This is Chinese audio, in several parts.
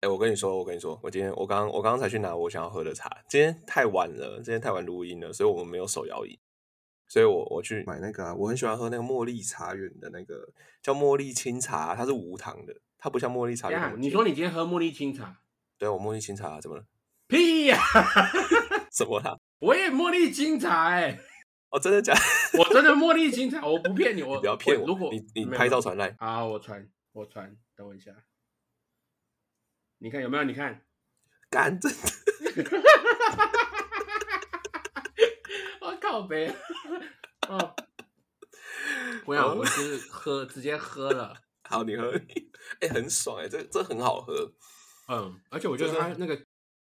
哎，我跟你说，我跟你说，我今天我刚我刚刚才去拿我想要喝的茶。今天太晚了，今天太晚录音了，所以我们没有手摇饮。所以我我去买那个，啊我很喜欢喝那个茉莉茶园的那个叫茉莉清茶，它是无糖的，它不像茉莉茶园。你说你今天喝茉莉清茶？对，我茉莉清茶怎么了？屁呀！怎么了？我也茉莉清茶哎！哦，真的假？我真的茉莉清茶，我不骗你，我不要骗我。如果你你拍照传来啊，我传我传，等我一下。你看有没有？你看，干真的！我靠呗！哦，我想我是喝直接喝了。好，你喝，哎，很爽哎，这这很好喝。嗯，而且我觉得它那个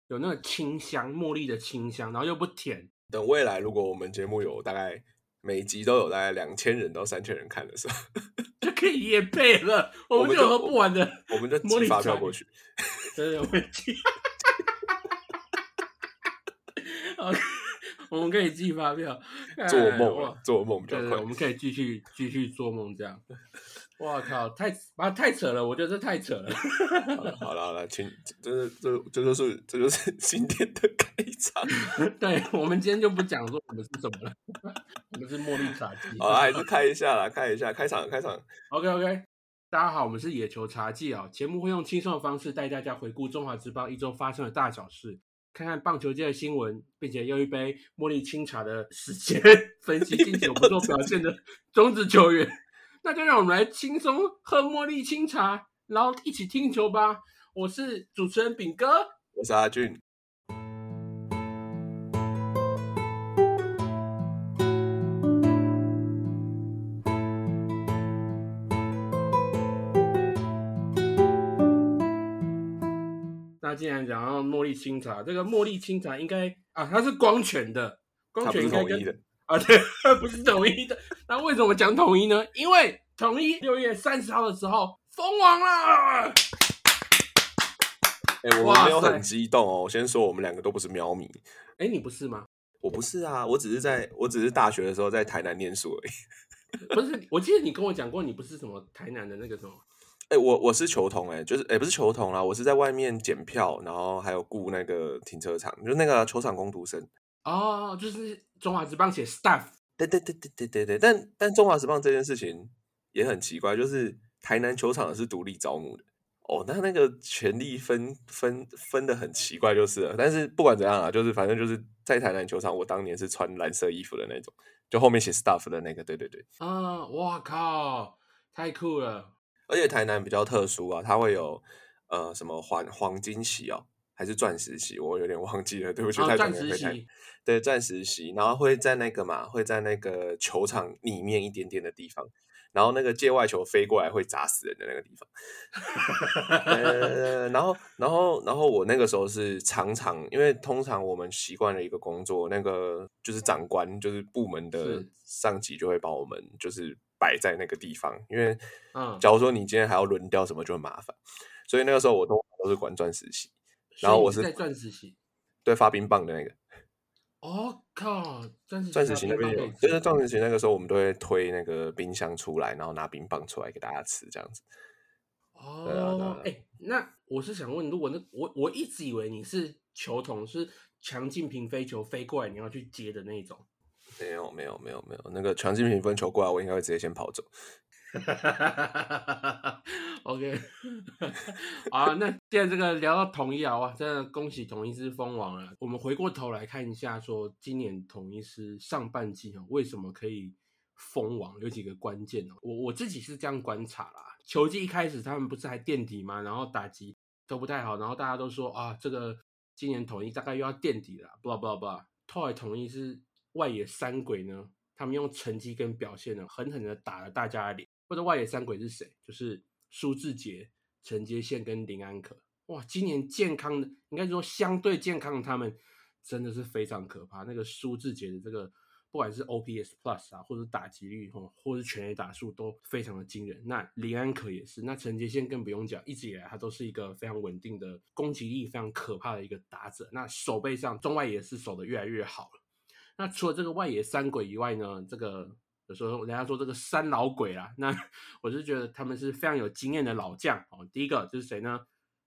有那个清香，茉莉的清香，然后又不甜。等未来如果我们节目有大概每集都有大概两千人到三千人看的时候，就可以也配了。我们就喝不完的，我们就寄发票过去。真的会寄，OK，我们可以寄发票。做梦，做梦比较快。我们可以继续继续做梦这样。我靠，太啊太扯了！我觉得这太扯了。好了好了，请，这是这这就是这就是今天的开场。对，我们今天就不讲说我们是什么了，我们是茉莉茶姬。好，还是开一下啦，开一下，开场开场。OK OK。大家好，我们是野球茶记啊。节目会用轻松的方式带大家回顾中华职棒一周发生的大小事，看看棒球界的新闻，并且用一杯茉莉清茶的时间分析近期有不错表现的中职球员。那就让我们来轻松喝茉莉清茶，然后一起听球吧。我是主持人炳哥，我是阿俊。那既然讲到茉莉清茶，这个茉莉清茶应该啊，它是光泉的，光泉应该跟 啊对，不是统一的。那为什么讲统一呢？因为统一六月三十号的时候封王了。哎，我没有很激动哦。我先说，我们两个都不是喵迷。哎，你不是吗？我不是啊，我只是在我只是大学的时候在台南念书而已。不是，我记得你跟我讲过，你不是什么台南的那个什么。哎，我我是球童，哎，就是哎，不是球童啦，我是在外面检票，然后还有雇那个停车场，就那个球场工读生。哦，就是中华职棒写 staff。对对对对对对对，但但中华职棒这件事情也很奇怪，就是台南球场是独立招募的。哦，那那个权力分分分的很奇怪，就是了。但是不管怎样啊，就是反正就是在台南球场，我当年是穿蓝色衣服的那种，就后面写 staff 的那个。对对对。啊，哇靠，太酷了。而且台南比较特殊啊，它会有呃什么黄黄金席哦，还是钻石席，我有点忘记了，对不起。太钻石席，对，钻石席，然后会在那个嘛，会在那个球场里面一点点的地方，然后那个界外球飞过来会砸死人的那个地方。呃，然后，然后，然后我那个时候是常常，因为通常我们习惯了一个工作，那个就是长官，就是部门的上级就会把我们就是。摆在那个地方，因为，嗯，假如说你今天还要轮调什么，就很麻烦，所以那个时候我都都是管钻石席，然后我是在钻石型，对，发冰棒的那个。哦靠，钻石钻石席那边有，就是钻石型那个时候我们都会推那个冰箱出来，然后拿冰棒出来给大家吃，这样子。哦，哎，那我是想问，如果那我我一直以为你是球童，是强劲平飞球飞过来你要去接的那种。没有没有没有没有，那个强劲平分球过来，我应该会直接先跑走。哈 OK，好，那既然这个聊到统一啊，哇，真的恭喜统一是封王了。我们回过头来看一下，说今年统一是上半季哦，为什么可以封王？有几个关键哦。我我自己是这样观察啦，球季一开始他们不是还垫底吗？然后打击都不太好，然后大家都说啊，这个今年统一大概又要垫底了，不不不，后来统一是。外野三鬼呢？他们用成绩跟表现呢，狠狠的打了大家的脸。或者外野三鬼是谁？就是苏志杰、陈杰宪跟林安可。哇，今年健康的，应该说相对健康的他们，真的是非常可怕。那个苏志杰的这个，不管是 OPS Plus 啊，或者打击率哦，或是全垒打数都非常的惊人。那林安可也是，那陈杰宪更不用讲，一直以来他都是一个非常稳定的攻击力非常可怕的一个打者。那手背上中外也是守的越来越好了。那除了这个外野三鬼以外呢？这个有时候人家说这个三老鬼啊，那 我就觉得他们是非常有经验的老将哦。第一个就是谁呢？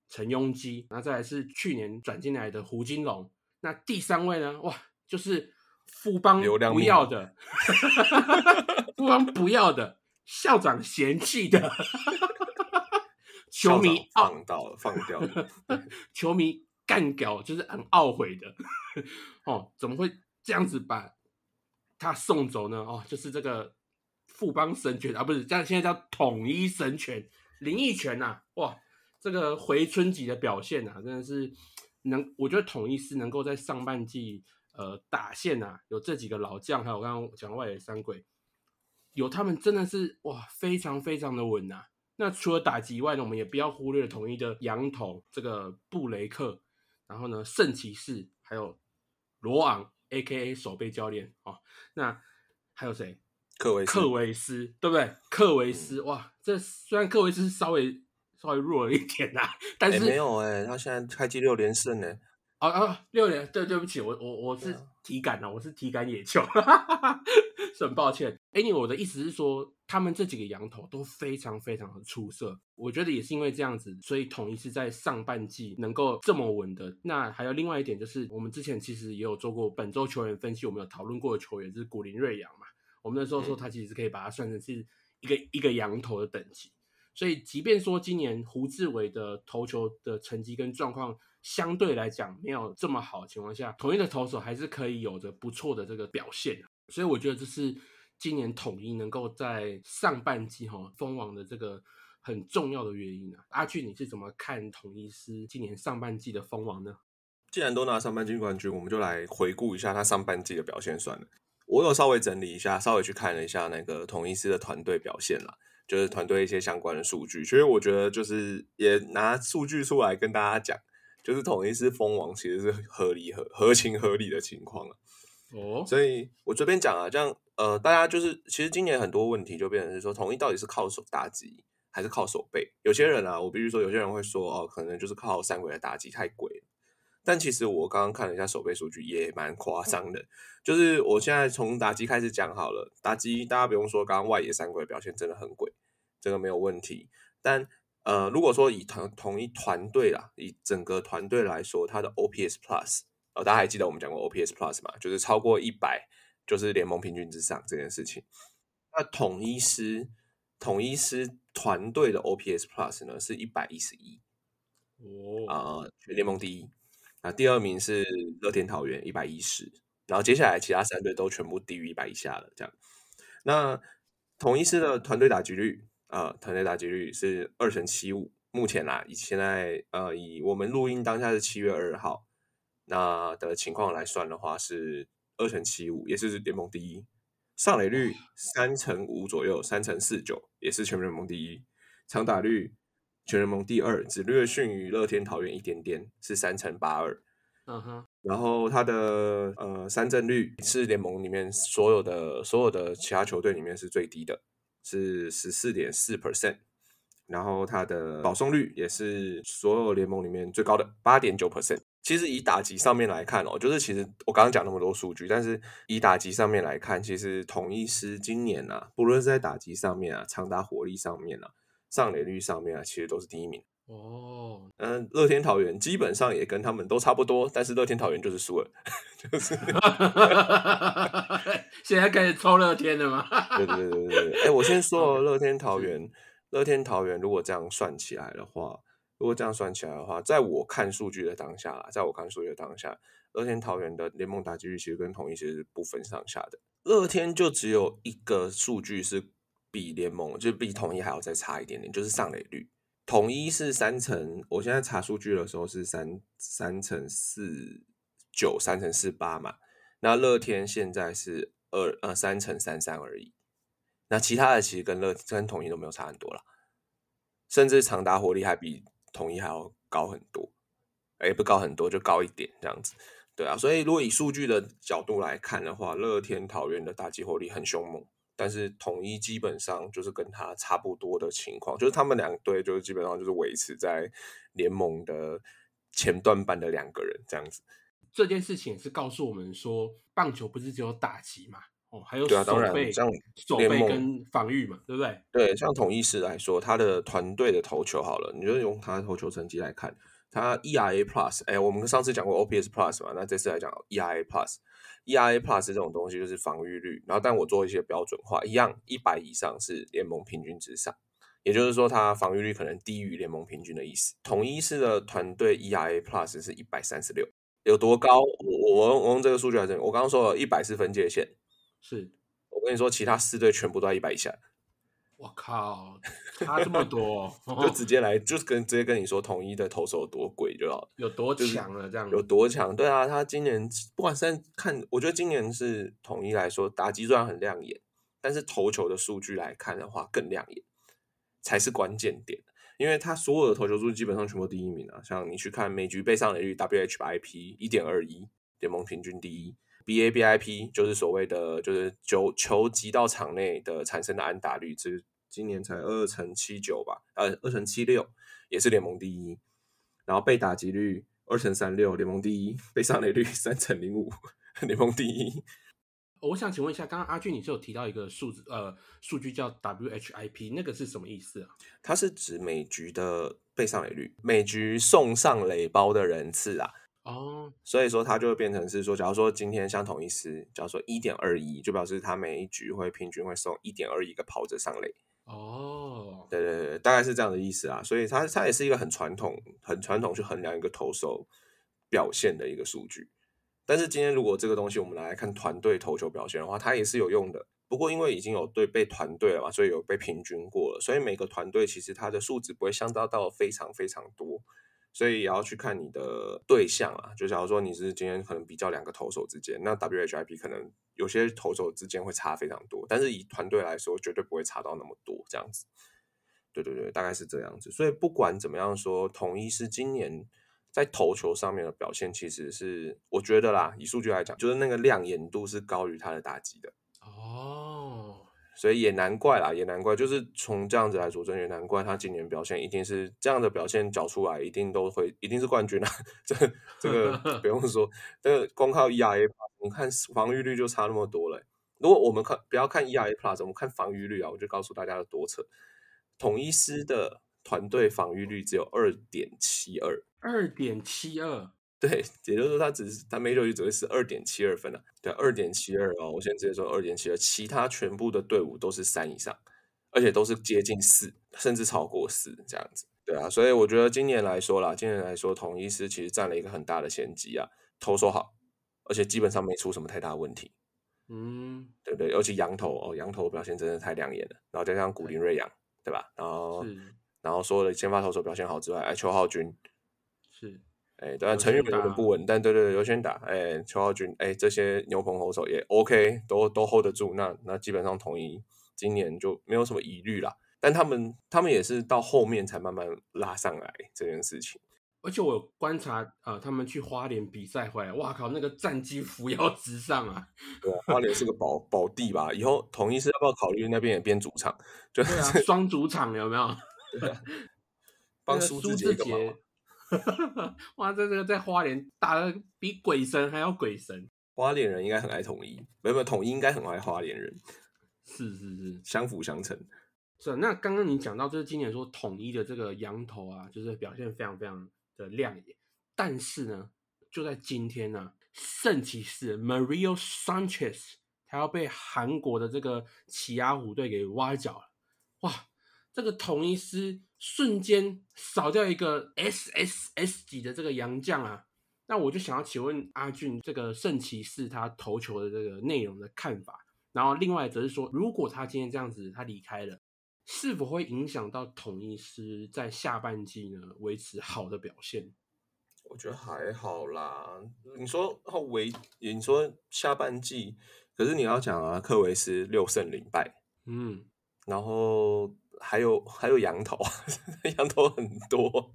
陈庸基，那再来是去年转进来的胡金龙，那第三位呢？哇，就是富邦不要的，富邦不要的，校长嫌弃的，球迷放到了放掉了，球迷干掉，就是很懊悔的。哦，怎么会这样子把他送走呢？哦，就是这个富邦神权啊，不是，这样现在叫统一神权林奕泉呐，哇！这个回春级的表现啊，真的是能，我觉得统一是能够在上半季呃打线啊，有这几个老将，还有刚刚讲外野三鬼，有他们真的是哇，非常非常的稳呐。那除了打击以外呢，我们也不要忽略统一的羊头这个布雷克，然后呢圣骑士，还有罗昂 A.K.A 守备教练哦。那还有谁？克维克维斯，对不对？克维斯哇，这虽然克维斯稍微。稍微弱了一点呐，但是没有哎，他现在开机六连胜呢。哦哦，六连，对对不起，我我我是体感的，我是体感野球，很抱歉。哎，你我的意思是说，他们这几个羊头都非常非常的出色，我觉得也是因为这样子，所以统一是在上半季能够这么稳的。那还有另外一点就是，我们之前其实也有做过本周球员分析，我们有讨论过的球员是古林瑞阳嘛，我们那时候说他其实是可以把它算成是一个一个羊头的等级。所以，即便说今年胡志伟的投球的成绩跟状况相对来讲没有这么好的情况下，统一的投手还是可以有着不错的这个表现。所以，我觉得这是今年统一能够在上半季哈封王的这个很重要的原因啊。阿俊，你是怎么看统一师今年上半季的封王呢？既然都拿上半季冠军，我们就来回顾一下他上半季的表现算了。我有稍微整理一下，稍微去看了一下那个统一师的团队表现了。就是团队一些相关的数据，所以我觉得就是也拿数据出来跟大家讲，就是统一是封王，其实是合理合合情合理的情况了。哦，所以我这边讲啊，这样呃，大家就是其实今年很多问题就变成是说，统一到底是靠手打击还是靠手背？有些人啊，我必须说，有些人会说哦，可能就是靠三鬼的打击太贵了。但其实我刚刚看了一下手背数据，也蛮夸张的。就是我现在从打击开始讲好了，打击大家不用说，刚刚外野三鬼表现真的很鬼，这个没有问题。但呃，如果说以同同一团队啦，以整个团队来说，它的 OPS Plus，哦，大家还记得我们讲过 OPS Plus 吗？就是超过一百，就是联盟平均之上这件事情。那统一师统一师团队的 OPS Plus 呢，是一百一十一，哦，啊，全联盟第一。那第二名是乐天桃园一百一十，然后接下来其他三队都全部低于一百以下了。这样，那统一师的团队打击率啊，团队打击率是二成七五。目前啦，以现在呃，以我们录音当下是七月二号那的情况来算的话，是二成七五，也是联盟第一。上垒率三成五左右，三成四九，也是全联盟第一。长打率。全联盟第二，只略逊于乐天桃园一点点，是三乘八二。嗯哼，然后他的呃三振率是联盟里面所有的所有的其他球队里面是最低的，是十四点四 percent。然后他的保送率也是所有联盟里面最高的八点九 percent。其实以打击上面来看哦，就是其实我刚刚讲那么多数据，但是以打击上面来看，其实统一师今年啊，不论是在打击上面啊，长打火力上面啊。上垒率上面啊，其实都是第一名哦。嗯，乐天桃园基本上也跟他们都差不多，但是乐天桃园就是输了，就是。现在开始抽乐天了吗？对对对对对。哎，我先说乐天桃园，乐天桃园如果这样算起来的话，如果这样算起来的话，在我看数据的当下，在我看数据的当下，乐天桃园的联盟打击率其实跟统一其实是不分上下的。乐天就只有一个数据是。比联盟就比统一还要再差一点点，就是上垒率。统一是三乘，我现在查数据的时候是三三乘四九，三乘四八嘛。那乐天现在是二呃三乘三三而已。那其他的其实跟乐跟统一都没有差很多了，甚至长达火力还比统一还要高很多，哎不高很多就高一点这样子。对啊，所以如果以数据的角度来看的话，乐天桃园的打击火力很凶猛。但是统一基本上就是跟他差不多的情况，就是他们两队就是基本上就是维持在联盟的前段班的两个人这样子。这件事情是告诉我们说，棒球不是只有打击嘛，哦，还有对啊，当然像守联盟备跟防御嘛，对不对？对，像统一师来说，他的团队的投球好了，你就用他的投球成绩来看，他 ERA Plus，哎，我们上次讲过 OPS Plus 嘛，那这次来讲 ERA Plus。ERA Plus 这种东西就是防御率，然后但我做一些标准化，一样一百以上是联盟平均之上，也就是说他防御率可能低于联盟平均的意思。统一师的团队 ERA Plus 是一百三十六，有多高？我我我用这个数据来证明，我刚刚说了一百是分界线，是我跟你说，其他四队全部都在一百以下。我靠，差这么多，就直接来，就是跟直接跟你说，统一的投手有多贵就好，有多强了，这样有多强？对啊，他今年不管是看，我觉得今年是统一来说，打击虽然很亮眼，但是投球的数据来看的话更亮眼，才是关键点。因为他所有的投球数据基本上全部第一名啊，像你去看每局被上垒率 WHIP 一点二一，联盟平均第一；BABIP 就是所谓的就是球球击到场内的产生的安打率，这今年才二乘七九吧，呃，二乘七六也是联盟第一。然后被打击率二乘三六，联盟第一；被上垒率 三乘零五，联盟第一。我想请问一下，刚刚阿俊你是有提到一个数字，呃，数据叫 WHIP，那个是什么意思啊？它是指每局的被上垒率，每局送上垒包的人次啊。哦，所以说它就会变成是说，假如说今天像同一师，假如说一点二一，就表示他每一局会平均会送一点二一个跑者上垒。哦，对对对，大概是这样的意思啊。所以它它也是一个很传统、很传统去衡量一个投手表现的一个数据。但是今天如果这个东西我们来看团队投球表现的话，它也是有用的。不过因为已经有对被团队了嘛，所以有被平均过了，所以每个团队其实它的数值不会相当到非常非常多。所以也要去看你的对象啊，就假如说你是今天可能比较两个投手之间，那 WHIP 可能有些投手之间会差非常多，但是以团队来说，绝对不会差到那么多这样子。对对对，大概是这样子。所以不管怎么样说，统一是今年在投球上面的表现，其实是我觉得啦，以数据来讲，就是那个亮眼度是高于他的打击的。哦。所以也难怪啦，也难怪，就是从这样子来佐证也难怪他今年表现一定是这样的表现，缴出来一定都会一定是冠军啊！这这个 不用说，这个光靠 ERA，你看防御率就差那么多了。如果我们看不要看 EIA Plus，我们看防御率啊，我就告诉大家有多扯。统一师的团队防御率只有二点七二，二点七二。对，也就是说，他只是他 major 只会是二点七二分啊，对，二点七二哦，我先直接说二点七二，其他全部的队伍都是三以上，而且都是接近四，甚至超过四这样子，对啊，所以我觉得今年来说啦，今年来说，统一师其实占了一个很大的先机啊，投手好，而且基本上没出什么太大问题，嗯，对不对？尤其羊头哦，羊头表现真的太亮眼了，然后加上古林瑞阳，对吧？然后然后所有的先发投手表现好之外，哎，邱浩军是。哎，当然陈玉有点不稳，但对对对，优先打。哎，邱浩军，哎，这些牛棚投手也 OK，都都 hold 得住。那那基本上统一今年就没有什么疑虑啦。但他们他们也是到后面才慢慢拉上来这件事情。而且我有观察啊，他们去花莲比赛回来，哇靠，那个战绩扶摇直上啊！对啊，花莲是个宝宝地吧？以后统一是要不要考虑那边也变主场？就对啊，双主场有没有？对帮苏志杰。哇，这这个在花莲打的比鬼神还要鬼神。花莲人应该很爱统一，没有没有统一应该很爱花莲人。是是是，相辅相成。是。那刚刚你讲到，就是今年说统一的这个羊头啊，就是表现非常非常的亮眼。但是呢，就在今天呢，圣骑士 Mario Sanchez 他要被韩国的这个奇亚虎队给挖角了。哇，这个统一师。瞬间少掉一个 S S S 级的这个洋将啊，那我就想要请问阿俊，这个圣骑士他投球的这个内容的看法。然后另外则是说，如果他今天这样子他离开了，是否会影响到统一师在下半季呢维持好的表现？我觉得还好啦。你说维，你说下半季，可是你要讲啊，克维斯六胜零败，嗯，然后。还有还有羊头，羊头很多，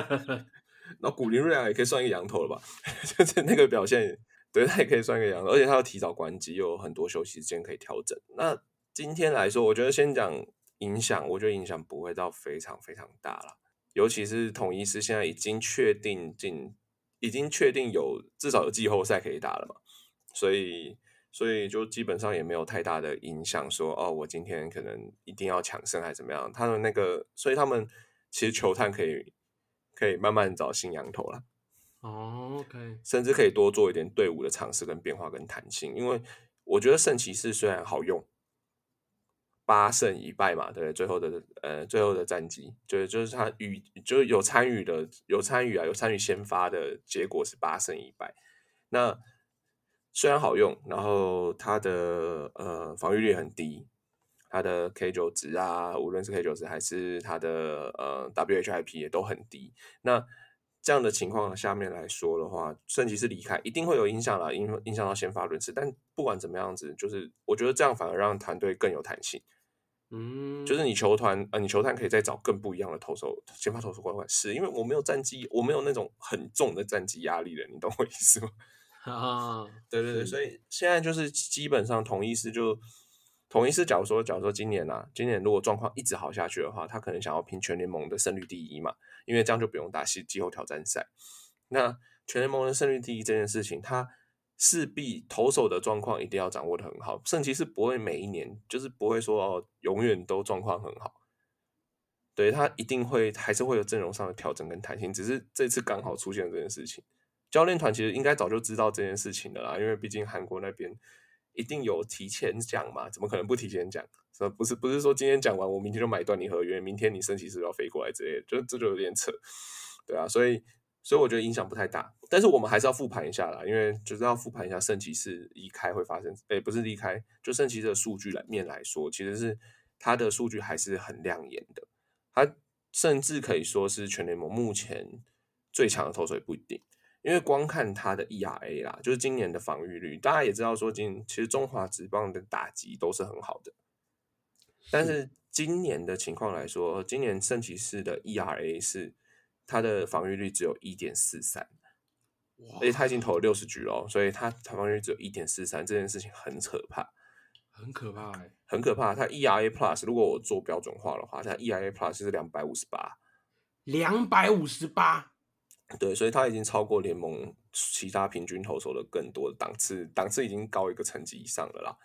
那古林瑞阳也可以算一个羊头了吧？就是那个表现，对他也可以算一个羊头，而且他要提早关机，又有很多休息时间可以调整。那今天来说，我觉得先讲影响，我觉得影响不会到非常非常大了。尤其是统一是现在已经确定进，已经确定有至少有季后赛可以打了嘛，所以。所以就基本上也没有太大的影响。说哦，我今天可能一定要抢胜还是怎么样？他们那个，所以他们其实球探可以可以慢慢找新羊头了。哦，OK，甚至可以多做一点队伍的尝试跟变化跟弹性，因为我觉得圣骑士虽然好用，八胜一败嘛，对不对？最后的呃，最后的战绩，就是就是他与就是有参与的有参与啊，有参与先发的结果是八胜一败。那虽然好用，然后它的呃防御率很低，它的 K 九值啊，无论是 K 九值还是它的呃 WHIP 也都很低。那这样的情况下面来说的话，圣骑士离开一定会有影响啦，影影响到先发轮次。但不管怎么样子，就是我觉得这样反而让团队更有弹性。嗯，就是你球团呃，你球团可以再找更不一样的投手，先发投手管管是，因为我没有战绩，我没有那种很重的战绩压力了，你懂我意思吗？啊，对对对，所以现在就是基本上同一师就同一师，假如说假如说今年啊，今年如果状况一直好下去的话，他可能想要拼全联盟的胜率第一嘛。因为这样就不用打季季后挑战赛。那全联盟的胜率第一这件事情，他势必投手的状况一定要掌握的很好。圣骑士不会每一年就是不会说哦，永远都状况很好。对他一定会还是会有阵容上的调整跟弹性，只是这次刚好出现这件事情。教练团其实应该早就知道这件事情的啦，因为毕竟韩国那边一定有提前讲嘛，怎么可能不提前讲？不是不是说今天讲完，我明天就买断你合约，明天你升旗是要飞过来之类，就这就有点扯，对啊，所以所以我觉得影响不太大，但是我们还是要复盘一下啦，因为就是要复盘一下圣骑士离开会发生，诶，不是离开，就圣骑士的数据来面来说，其实是他的数据还是很亮眼的，他甚至可以说是全联盟目前最强的投手也不一定，因为光看他的 ERA 啦，就是今年的防御率，大家也知道说今其实中华职棒的打击都是很好的。但是今年的情况来说，今年圣骑士的 ERA 是他的防御率只有一点四三，而且他已经投了六十局了，所以他防御率只有一点四三，这件事情很可怕，很可怕哎，很可怕。他 ERA Plus 如果我做标准化的话，他 ERA Plus 是两百五十八，两百五十八，对，所以他已经超过联盟其他平均投手的更多的档次，档次已经高一个层级以上了啦，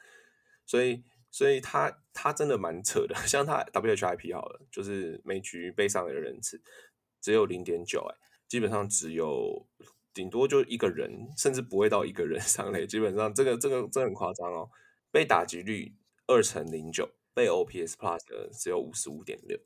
所以。所以他他真的蛮扯的，像他 WHIP 好了，就是每局被上的人次只有零点九，哎，基本上只有顶多就一个人，甚至不会到一个人上垒，基本上这个这个这很夸张哦。被打击率二乘零九，被 OPS Plus 的只有五十五点六，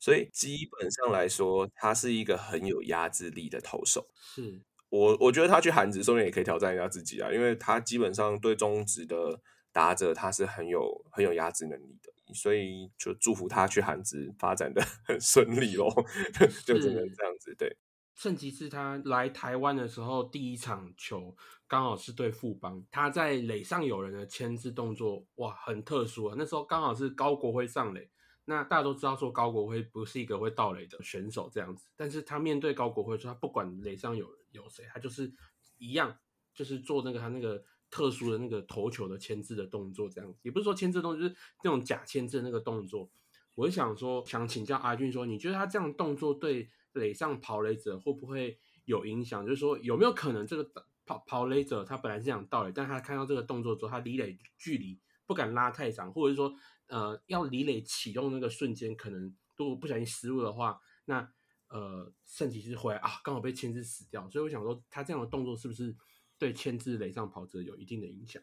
所以基本上来说，他是一个很有压制力的投手。是我我觉得他去韩职说不定也可以挑战一下自己啊，因为他基本上对中职的。打者他是很有很有压制能力的，所以就祝福他去韩职发展的 很顺利喽，就只能这样子。对，圣吉是他来台湾的时候第一场球刚好是对富邦，他在垒上有人的牵制动作，哇，很特殊啊！那时候刚好是高国辉上垒，那大家都知道说高国辉不是一个会盗垒的选手这样子，但是他面对高国辉说他不管垒上有有谁，他就是一样，就是做那个他那个。特殊的那个投球的牵制的动作，这样子也不是说牵制动作，就是那种假牵制的那个动作。我想说，想请教阿俊说，你觉得他这样动作对垒上跑垒者会不会有影响？就是说，有没有可能这个跑跑垒者他本来是想倒垒，但他看到这个动作之后，他离垒距离不敢拉太长，或者是说，呃，要李磊启动那个瞬间，可能如果不小心失误的话，那呃，圣骑士回来啊，刚好被牵制死掉。所以我想说，他这样的动作是不是？对牵制雷上跑者有一定的影响，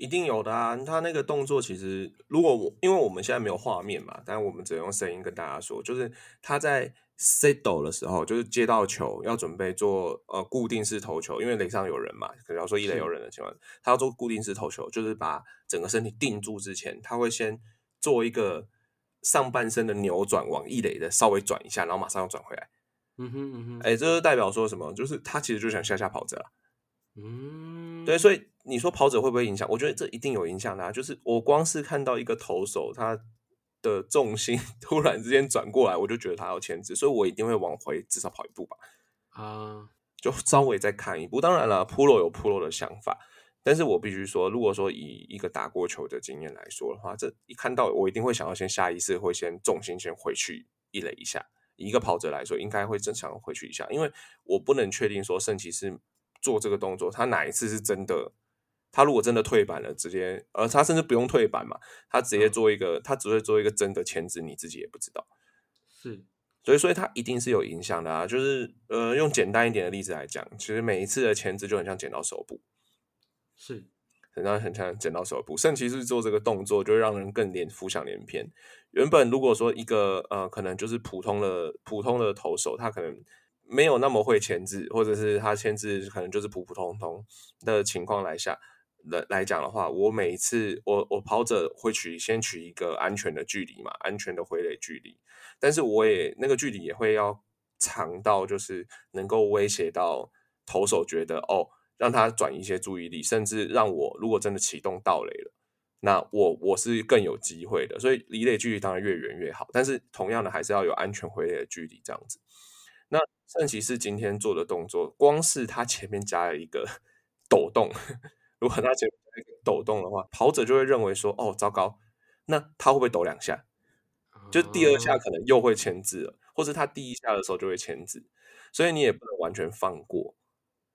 一定有的啊！他那个动作其实，如果我因为我们现在没有画面嘛，但我们只能用声音跟大家说，就是他在 settle 的时候，就是接到球要准备做呃固定式投球，因为垒上有人嘛，可能要说一垒有人的情况，他要做固定式投球，就是把整个身体定住之前，他会先做一个上半身的扭转，往一垒的稍微转一下，然后马上要转回来。嗯哼嗯哼，哎，这就代表说什么？就是他其实就想下下跑着了。嗯，对，所以你说跑者会不会影响？我觉得这一定有影响的。啊就是我光是看到一个投手，他的重心 突然之间转过来，我就觉得他要牵制，所以我一定会往回至少跑一步吧。啊，就稍微再看一步。当然了，Pro 有 Pro 的想法，但是我必须说，如果说以一个打过球的经验来说的话，这一看到我一定会想要先下意识会先重心先回去一垒一下。一个跑者来说，应该会正常回去一下，因为我不能确定说圣骑士。做这个动作，他哪一次是真的他如果真的退板了，直接，而，他甚至不用退板嘛，他直接嗯做一个，他只会做一个真的签字，你自己也不知道。是所以，所以他一定是有影响的啊。就是，呃，用简单一点的例子来讲，其实每一次的签字就很像剪刀手部，是，很像很像剪刀手部。圣骑士做这个动作，就会让人更连浮想联翩。原本如果说一个呃，可能就是普通的普通的投手，他可能没有那么会签字，或者是他签字可能就是普普通通的情况来下来来讲的话，我每一次我我跑者会取先取一个安全的距离嘛，安全的回垒距离，但是我也那个距离也会要长到就是能够威胁到投手觉得哦，让他转移一些注意力，甚至让我如果真的启动盗垒了。那我我是更有机会的，所以离垒距离当然越远越好，但是同样的还是要有安全回垒的距离这样子。那圣骑士今天做的动作，光是他前面加了一个 抖动，如果他前面加一个抖动的话，跑者就会认为说，哦，糟糕，那他会不会抖两下？就第二下哦可能又会牵制了，或者他第一下的时候就会牵制，所以你也不能完全放过，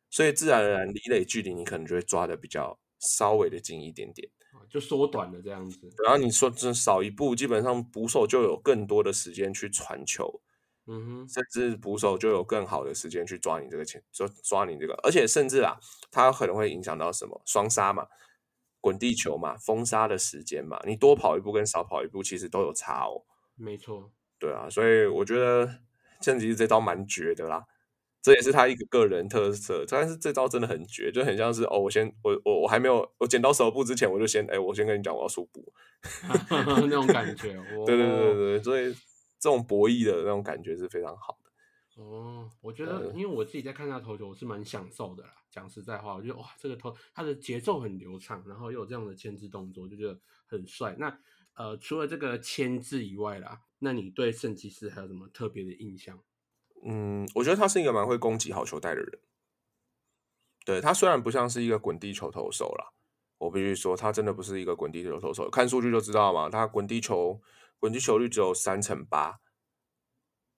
所以自然而然离垒距离你可能就会抓的比较稍微的近一点点。就缩短了这样子。然后你说这少一步，基本上捕手就有更多的时间去传球，嗯哼，甚至捕手就有更好的时间去抓你这个钱，抓抓你这个，而且甚至啊，它可能会影响到什么双杀嘛、滚地球嘛、封杀的时间嘛，你多跑一步跟少跑一步其实都有差哦。没错，对啊，所以我觉得圣骑士这招蛮绝的啦，这也是他一个个人特色。但是这招真的很绝，就很像是哦，我先我我我还没有我剪刀手部之前，我就先哎，我先跟你讲我要输补。那种感觉。对对对哦对，所以这种博弈的那种感觉是非常好的。哦，我觉得，呃因为我自己在看他投球，我是蛮享受的啦。讲实在话，我觉得哇，这个投他的节奏很流畅，然后又有这样的牵制动作，就觉得很帅。那呃，除了这个牵制以外啦，那你对圣骑士还有什么特别的印象？嗯，我觉得他是一个蛮会攻击好球带的人。对他虽然不像是一个滚地球投手啦，我必须说他真的不是一个滚地球投手，看数据就知道嘛，他滚地球滚地球率只有三成八，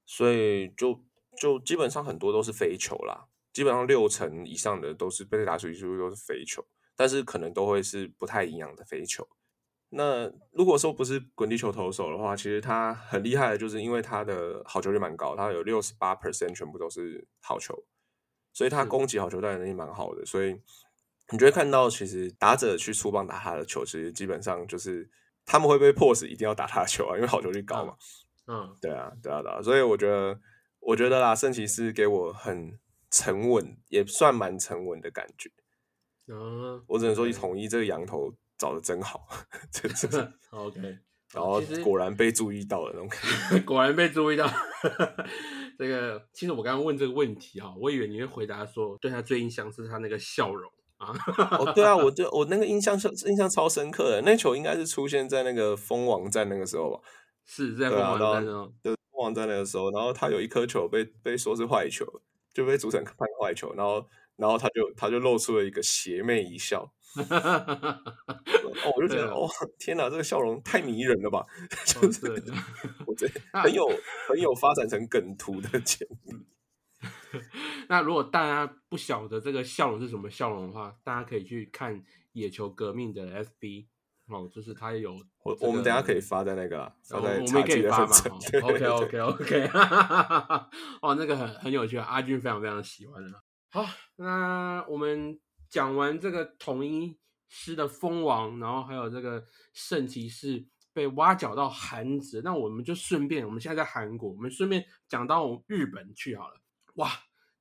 所以就就基本上很多都是飞球啦，基本上六成以上的都是被打出去都是飞球，但是可能都会是不太营养的飞球。那如果说不是滚地球投手的话，其实他很厉害的，就是因为他的好球率蛮高，他有六十八 percent 全部都是好球，所以他攻击好球带的能力蛮好的。所以你就会看到，其实打者去出棒打他的球，其实基本上就是他们会被迫使一定要打他的球啊，因为好球率高嘛。嗯，对啊，对啊，对啊。所以我觉得，我觉得啦，圣骑士给我很沉稳，也算蛮沉稳的感觉。嗯，我只能说，一统一这个羊头找的真好，这这是 OK，然后果然被注意到了那种感觉。果然被注意到。这个其实我刚刚问这个问题哈，我以为你会回答说，对他最印象是他那个笑容啊。哦，对啊，我对我那个印象是印象超深刻的，那球应该是出现在那个蜂王战那个时候吧？是在对啊，凤凰然后山哦，对蜂王战那个时候，然后他有一颗球被被说是坏球，就被主审判坏球，然后然后他就他就露出了一个邪魅一笑，哦，我就觉得哦，天哪，这个笑容太迷人了吧！哦就是对我觉得 很有很有发展成梗图的 潜力。那如果大家不晓得这个笑容是什么笑容的话，大家可以去看野球革命的 FB 哦，就是他有这我我们等下可以发在那个啊发在哦我们也可以发嘛，OK 对 OK OK，哦，那个很很有趣，阿俊非常非常喜欢的。好，那我们讲完这个统一师的蜂王，然后还有这个圣骑士被挖角到韩职，那我们就顺便，我们现在在韩国，我们顺便讲到日本去好了。哇，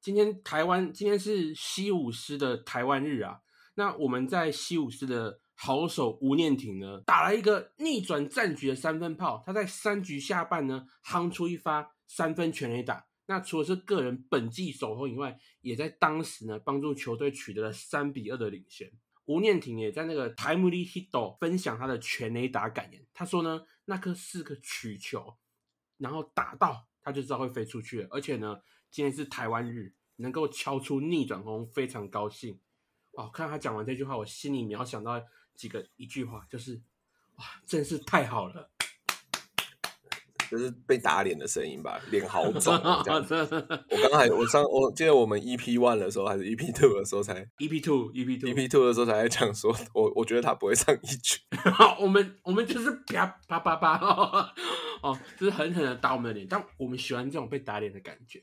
今天台湾今天是西武师的台湾日啊，那我们在西武师的好手吴念挺呢，打了一个逆转战局的三分炮，他在三局下半呢夯出一发三分全垒打。那除了是个人本季首轰以外，也在当时呢帮助球队取得了三比二的领先。吴念挺也在那个 Timely Hit 分享他的全垒打感言，他说呢，那颗是个曲球，然后打到他就知道会飞出去，而且呢，今天是台湾日，能够敲出逆转轰，非常高兴。哦，看到他讲完这句话，我心里秒想到几个一句话，就是哇，真是太好了。就是被打脸的声音吧，脸好肿 这样。我刚才我上我记得我们 EP one 的时候还是 EP two 的时候才 EP two EP two EP two 的时候才在讲说，我我觉得他不会上一局。我们我们就是啪啪啪啪哦，就是狠狠的打我们的脸，但我们喜欢这种被打脸的感觉。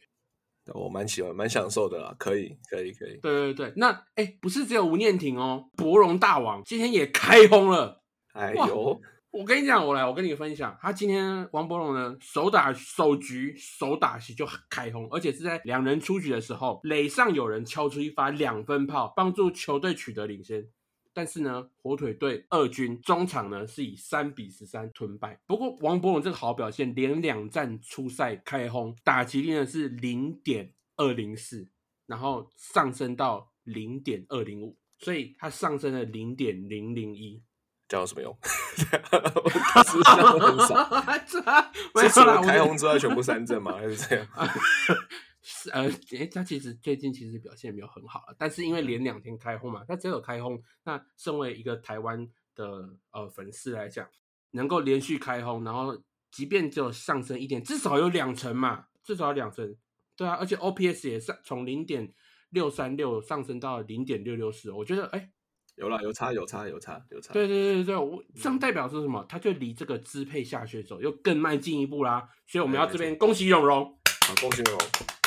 我蛮喜欢蛮享受的啦，可以可以可以。对对对，那哎，不是只有吴念婷哦，博荣大王今天也开轰了。哎呦！我跟你讲，我来，我跟你分享，他今天王博龙呢，首打首局首打席就开轰，而且是在两人出局的时候，垒上有人敲出一发两分炮，帮助球队取得领先。但是呢，火腿队二军中场呢是以三比十三吞败。不过王博龙这个好表现，连两战出赛开轰，打击率呢是零点二零四，然后上升到零点二零五，所以它上升了零点零零一。这有什么用？是上很少，是除了开轰之外全部三振吗？还是这样？是呃，哎，他其实最近其实表现没有很好，但是因为连两天开轰嘛，他只有开轰。那身为一个台湾的呃粉丝来讲，能够连续开轰，然后即便只有上升一点，至少有两成嘛，至少有两成。对啊，而且 OPS 也上从零点六三六上升到零点六六四，我觉得哎。有了，有差，有差，有差，有差。对对对对我这样代表是什么？他就离这个支配下选手又更迈进一步啦。所以我们要这边恭喜永荣，好，恭喜永荣。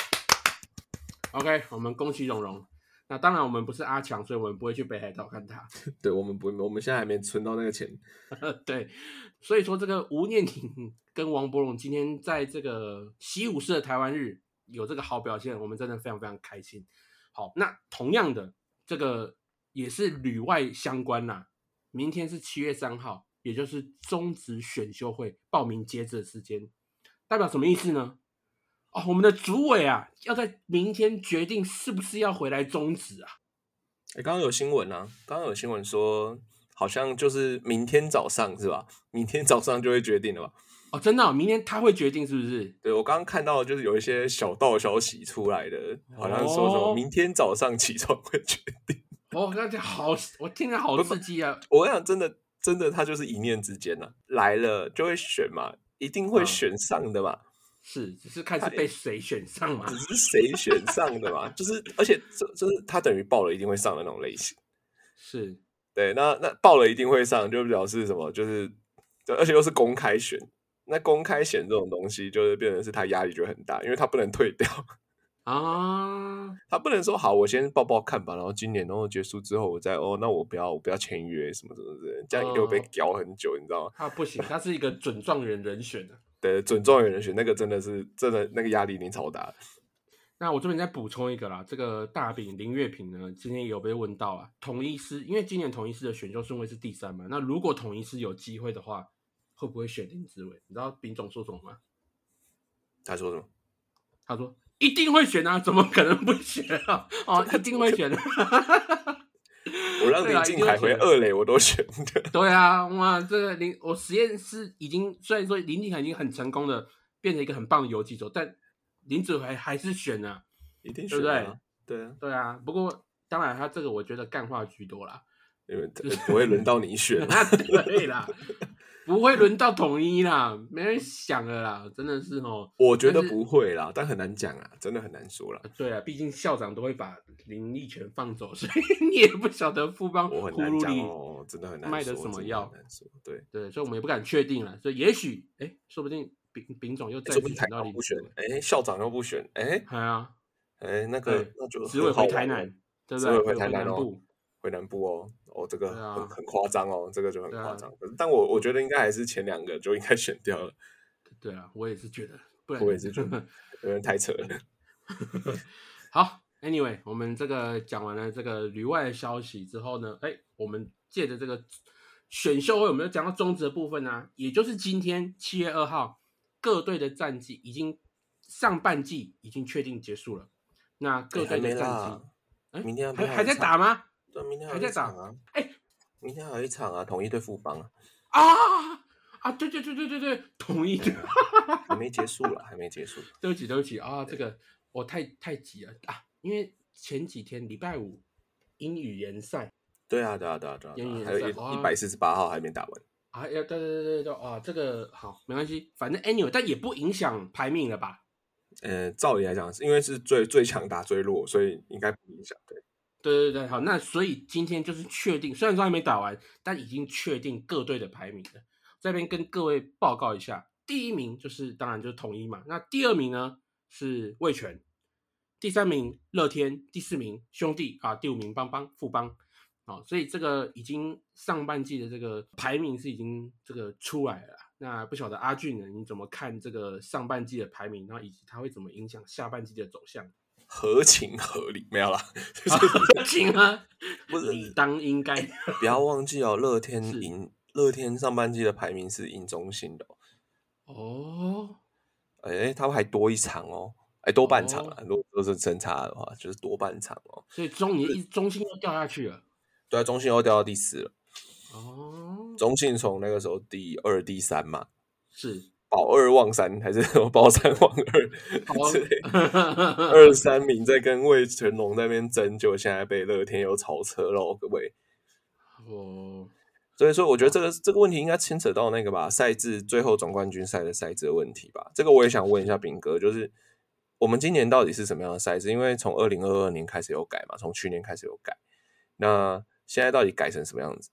OK，我们恭喜荣荣。那当然，我们不是阿强，所以我们不会去北海道看他。对，我们不，我们现在还没存到那个钱。对，所以说这个吴念婷跟王博荣今天在这个习武式的台湾日有这个好表现，我们真的非常非常开心。好，那同样的这个。也是旅外相关呐，明天是七月三号，也就是中职选秀会报名截止的时间，代表什么意思呢？哦，我们的主委啊，要在明天决定是不是要回来终止啊？哎，刚刚有新闻啊，刚刚有新闻说，好像就是明天早上是吧？明天早上就会决定了吧？哦，真的，明天他会决定是不是？对我刚刚看到就是有一些小道消息出来的，好像说什么明天早上起床会决定。我感觉好，我听着好刺激啊！我想，真的，真的，他就是一念之间呐，来了就会选嘛，一定会选上的嘛。是，只是看是被谁选上嘛，只是谁选上的嘛，就是，而且这这是他等于报了一定会上的那种类型。是，对，那那报了一定会上，就表示什么？就是，而且又是公开选，那公开选这种东西，就是变成是他压力就很大，因为他不能退掉。啊，他不能说好，我先报报看吧，然后今年然后结束之后，我再哦，那我不要，我不要签约什么什么的，这样又被屌很久，你知道吗？他不行，他是一个准状元人选的。对，准状元人选那个真的是真的那个压力已经超大。那我这边再补充一个啦，这个大饼林月平呢，今天也有被问到啊，统一师，因为今年统一师的选秀顺位是第三嘛，那如果统一师有机会的话，会不会选林志伟？你知道丙总说什么吗？他说什么？他说。一定会选啊，怎么可能不选啊？哦，一定会选的。我让林敬凯回二垒，我都选的。对啊，哇，这个林，我实验室已经虽然说林敬凯已经很成功的变成一个很棒的游击手，但林子回还是选了，一定对不对？对啊，对啊。不过当然，他这个我觉得干话居多啦，因为不会轮到你选。对啦。不会轮到统一啦，没人想了啦，真的是哦。我觉得不会啦，但很难讲啊，真的很难说了。对啊，毕竟校长都会把林立权放走，所以你也不晓得富邦我很难讲哦，真的很难卖的什么药。对对，所以我们也不敢确定了。所以也许，哎，说不定丙丙总又再次选到林不选，哎，校长又不选，哎，还啊，哎，那个那就只会回台南，对不对？回台南哦。回南部哦，哦，这个很很夸张哦，这个就很夸张。但我我觉得应该还是前两个就应该选掉了。对啊，我也是觉得，我也是觉得 有点太扯了。好，Anyway，我们这个讲完了这个旅外的消息之后呢，哎，我们借着这个选秀会，有没有讲到中职的部分呢？也就是今天七月二号，各队的战绩已经上半季已经确定结束了。那各队的战绩，哎，明天还还在打吗？明天还在打啊！哎，明天还有一场啊，统一对富邦啊！啊啊！对对对对对对，统一还没结束了，还没结束。对不起对不起啊，这个我太太急了啊！因为前几天礼拜五英语联赛，对啊对啊对啊对啊，还有一一百四十八号还没打完啊，要对对对对对啊，这个好没关系，反正 anyway，但也不影响排名了吧？呃，照理来讲，是因为是最最强打最弱，所以应该不影响。对，对对对，好，那所以今天就是确定，虽然说还没打完，但已经确定各队的排名了。这边跟各位报告一下，第一名就是当然就是统一嘛，那第二名呢是味全，第三名乐天，第四名兄弟啊，第五名邦邦富邦。好，所以这个已经上半季的这个排名是已经这个出来了。那不晓得阿俊呢，你怎么看这个上半季的排名？然后以及它会怎么影响下半季的走向？合情合理，没有啦，合情啊，不是理当应该。不要忘记哦，乐天赢，乐天上半季的排名是赢中信的哦。哎，他们还多一场哦，哎，多半场啊。如果都是真差的话，就是多半场哦。所以中你一中心又掉下去了。对啊，中信又掉到第四了。哦，中信从那个时候第二、第三嘛，是保二望三还是 什么保三望二？二三名在跟魏全龙那边争，就现在被乐天又超车喽，各位。哦，所以说我觉得这个这个问题应该牵扯到那个吧，赛制最后总冠军赛的赛制的问题吧。这个我也想问一下炳哥，就是我们今年到底是什么样的赛制？因为从二零二二年开始有改嘛，从去年开始有改，那。现在到底改成什么样子？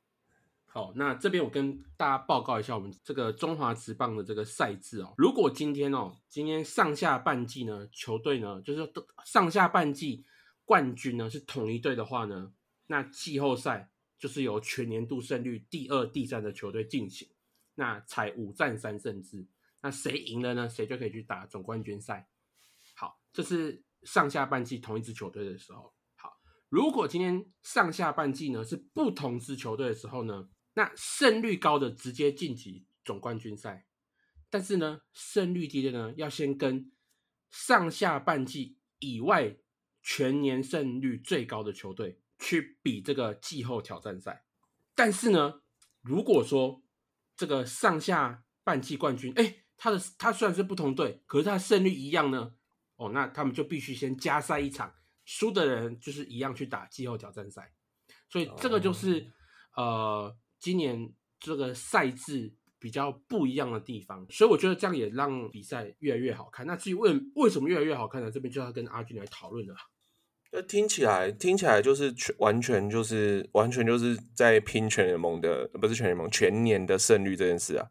好，那这边我跟大家报告一下我们这个中华职棒的这个赛制哦。如果今天哦，今天上下半季呢，球队呢就是上下半季冠军呢是同一队的话呢，那季后赛就是由全年度胜率第二、第三的球队进行，那采五战三胜制，那谁赢了呢，谁就可以去打总冠军赛。好，这是上下半季同一支球队的时候。好如果今天上下半季呢是不同支球队的时候呢，那胜率高的直接晋级总冠军赛，但是呢胜率低的呢要先跟上下半季以外全年胜率最高的球队去比这个季后挑战赛。但是呢，如果说这个上下半季冠军，哎，他的他虽然是不同队，可是他的胜率一样呢，哦，那他们就必须先加赛一场。输的人就是一样去打季后挑战赛，所以这个就是呃今年这个赛制比较不一样的地方，所以我觉得这样也让比赛越来越好看。那至于为为什么越来越好看呢？这边就要跟阿俊来讨论了。那听起来听起来就是全完全就是完全就是在拼全联盟的，不是全联盟全年的胜率这件事啊。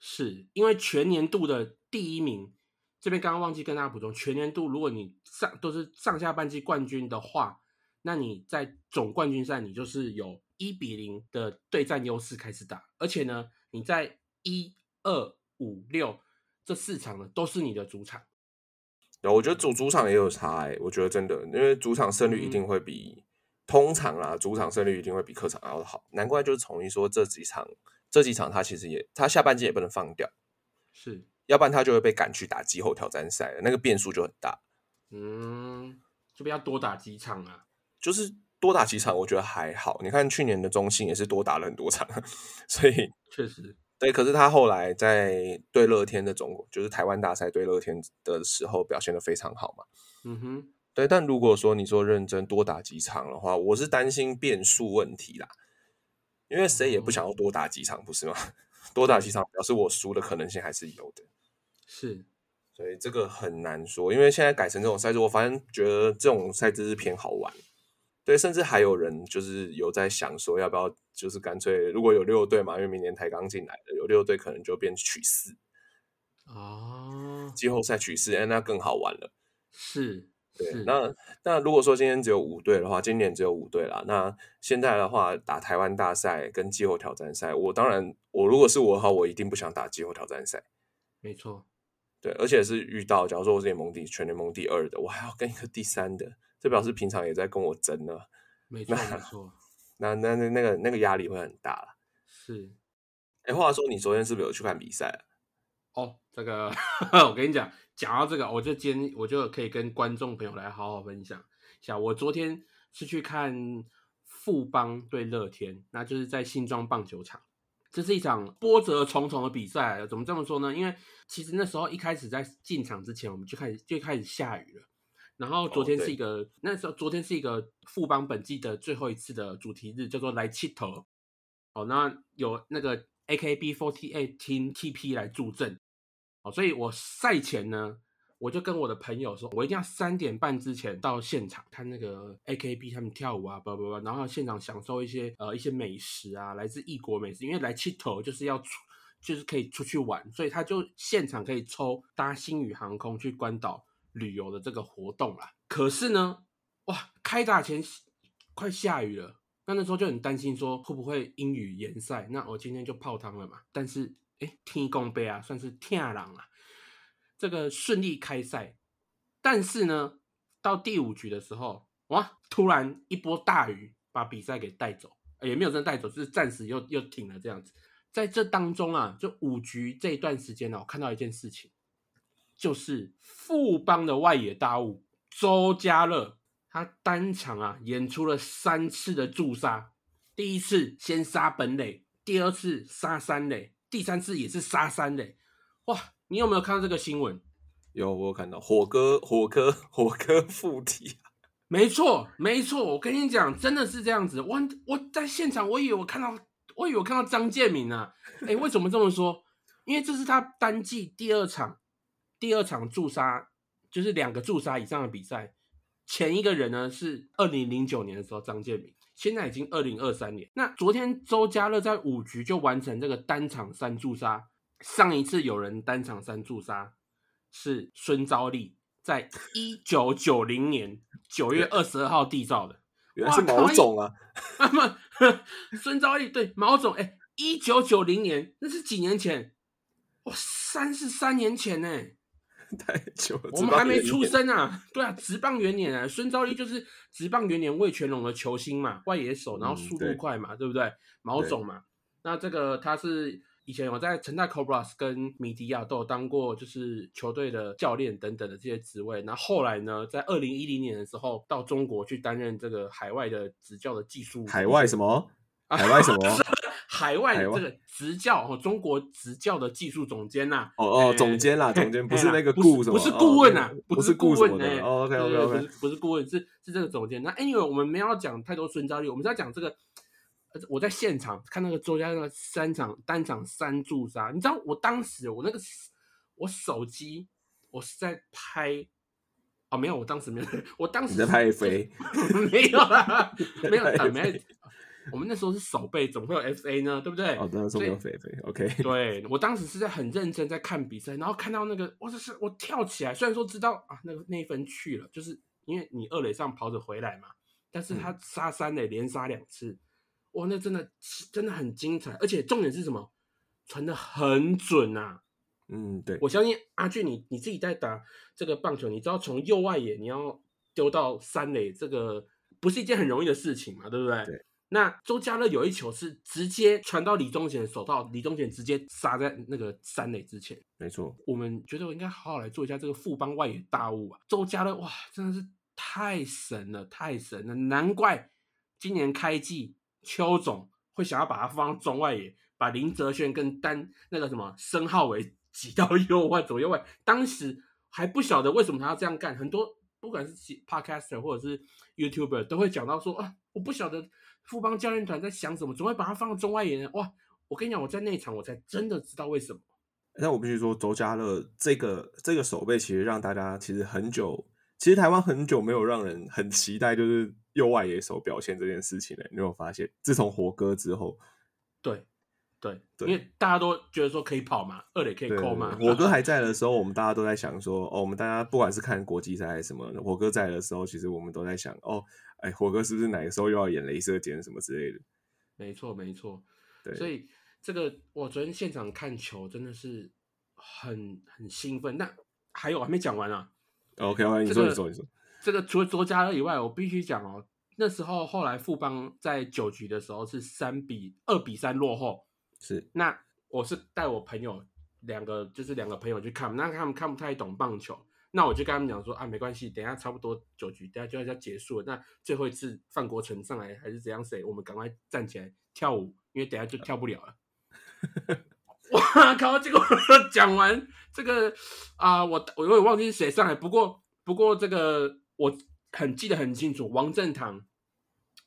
是因为全年度的第一名。这边刚刚忘记跟大家补充，全年度如果你上都是上下半季冠军的话，那你在总冠军赛你就是有一比零的对战优势开始打，而且呢，你在一二五六这四场呢都是你的主场。然后我觉得主主场也有差哎，我觉得真的，因为主场胜率一定会比通常啦，主场胜率一定会比客场要好。难怪就是从一说这几场这几场他其实也他下半季也不能放掉，是。要不然他就会被赶去打季后挑战赛了，那个变数就很大。嗯，这边要多打几场啊？就是多打几场，我觉得还好。你看去年的中信也是多打了很多场，所以 确实对。可是他后来在对乐天的总，就是台湾大赛对乐天的时候表现的非常好嘛。嗯哼，对。但如果说你说认真多打几场的话，我是担心变数问题啦，因为谁也不想要多打几场，不是吗？多打几场表示我输的可能性还是有的。是，所以这个很难说，因为现在改成这种赛制，我反正觉得这种赛制是偏好玩。对，甚至还有人就是有在想说，要不要就是干脆如果有六队嘛，因为明年台刚进来的有六队，可能就变取四啊，季后赛取四，哎，那更好玩了。是，对。那那如果说今天只有五队的话，今年只有五队啦。那现在的话，打台湾大赛跟季后挑战赛，我当然我如果是我的话，我一定不想打季后挑战赛。没错。对，而且是遇到，假如说我是联盟第全联盟第二的，我还要跟一个第三的，这表示平常也在跟我争呢。没错，没错。那那那那个那个压力会很大了。是。哎，话说你昨天是不是有去看比赛？哦，这个 我跟你讲，讲到这个，我就今天我就可以跟观众朋友来好好分享一下。我昨天是去看富邦对乐天，那就是在新庄棒球场。这是一场波折重重的比赛，怎么这么说呢？因为其实那时候一开始在进场之前，我们就开始就开始下雨了。然后昨天是一个那时候昨天是一个富邦本季的最后一次的主题日，叫做来气头。哦，那有那个 AKB48 Team TP 来助阵，哦，所以我赛前呢，我就跟我的朋友说，我一定要三点半之前到现场看那个 AKB 他们跳舞啊，不不不，然后现场享受一些呃一些美食啊，来自异国美食，因为来七头就是要出，就是可以出去玩，所以他就现场可以抽搭星宇航空去关岛旅游的这个活动啦。可是呢，哇，开打前快下雨了。那那时候就很担心，说会不会阴雨延赛？那我今天就泡汤了嘛。但是，哎，天公杯啊，算是天狼啊，这个顺利开赛。但是呢，到第五局的时候，哇，突然一波大雨把比赛给带走，也没有真带走，就是暂时又又停了这样子。在这当中啊，就五局这一段时间呢，我看到一件事情，就是富邦的外野大物周家乐。他单场啊演出了三次的助杀，第一次先杀本垒，第二次杀三垒，第三次也是杀三垒。哇，你有没有看到这个新闻？有，我有看到火哥，火哥，火哥附体。没错，没错，我跟你讲，真的是这样子。我我在现场，我以为我看到，我以为我看到张建明啊。哎，为什么这么说？因为这是他单季第二场，第二场助杀，就是两个助杀以上的比赛。前一个人呢是二零零九年的时候张建明，现在已经二零二三年。那昨天周家乐在五局就完成这个单场三助杀，上一次有人单场三助杀是孙昭利，在一九九零年九月二十二号缔造的，原来是毛总啊！孙昭利对毛总，哎，一九九零年那是几年前？哇，三十三年前呢！太久了，我们还没出生啊！对啊，直棒元年啊，孙昭义就是直棒元年魏全龙的球星嘛，外野手，然后速度快嘛，对不对？毛总嘛，那这个他是以前我在成大 Cobras 跟米迪亚都有当过，就是球队的教练等等的这些职位。那后来呢，在二零一零年的时候到中国去担任这个海外的执教的技术，海外什么？海外什么？海外的这个执教哦，中国执教的技术总监呐，哦哦，总监啦，总监不是那个顾什么，不是顾问呐，不是顾问哎，OK OK OK，不是顾问，是是这个总监。那 anyway，我们没有讲太多孙昭利，我们是要讲这个。我在现场看那个周家那个三场单场三助杀，你知道我当时我那个我手机我是在拍哦，没有，我当时没有，我当时在拍飞，没有啦，没有，没有。我们那时候是手背，怎么会有 FA 呢？对不对？哦，那时候没有 FA。OK。对，我当时是在很认真在看比赛，然后看到那个，我就是我跳起来，虽然说知道啊，那个那一分去了，就是因为你二垒上跑着回来嘛，但是他杀三垒连杀两次，哇，那真的真的很精彩，而且重点是什么？传的很准啊。嗯，对。我相信阿俊，你你自己在打这个棒球，你知道从右外野你要丢到三垒，这个不是一件很容易的事情嘛，对不对？对。那周家乐有一球是直接传到李宗贤手套，李宗贤直接杀在那个三垒之前。没错，我们觉得我应该好好来做一下这个富邦外野大物啊！周家乐哇，真的是太神了，太神了！难怪今年开季邱总会想要把他放到中外野，把林哲轩跟丹那个什么申浩伟 挤到右外左右外。当时还不晓得为什么他要这样干，很多不管是 podcaster 或者是 YouTuber 都会讲到说啊，我不晓得。富邦教练团在想什么？总会把他放到中外野。哇！我跟你讲，我在那一场我才真的知道为什么。那我必须说，周家乐这个这个守备，其实让大家其实很久，其实台湾很久没有让人很期待，就是右外野手表现这件事情了。你有发现？自从火哥之后，对对，因为大家都觉得说可以跑嘛，二垒可以扣嘛。我哥还在的时候，我们大家都在想说，哦，我们大家不管是看国际赛还是什么，我哥在的时候，其实我们都在想，哦。哎，火哥是不是哪个时候又要演镭射剪什么之类的？没错，没错。对，所以这个我昨天现场看球真的是很很兴奋。那还有还没讲完啊。OK，你说你说你说。这个除了卓家乐以外，我必须讲哦，那时候后来富邦在九局的时候是三比二比三落后。是。那我是带我朋友两个，就是两个朋友去看，那他们看不太懂棒球。那我就跟他们讲说啊，没关系，等下差不多九局，等下就要要结束了。那最后一次范国成上来还是怎样？谁？我们赶快站起来跳舞，因为等下就跳不了了。哇靠！结果讲完这个啊，我我有点忘记是谁上来。不过不过这个我很记得很清楚，王正堂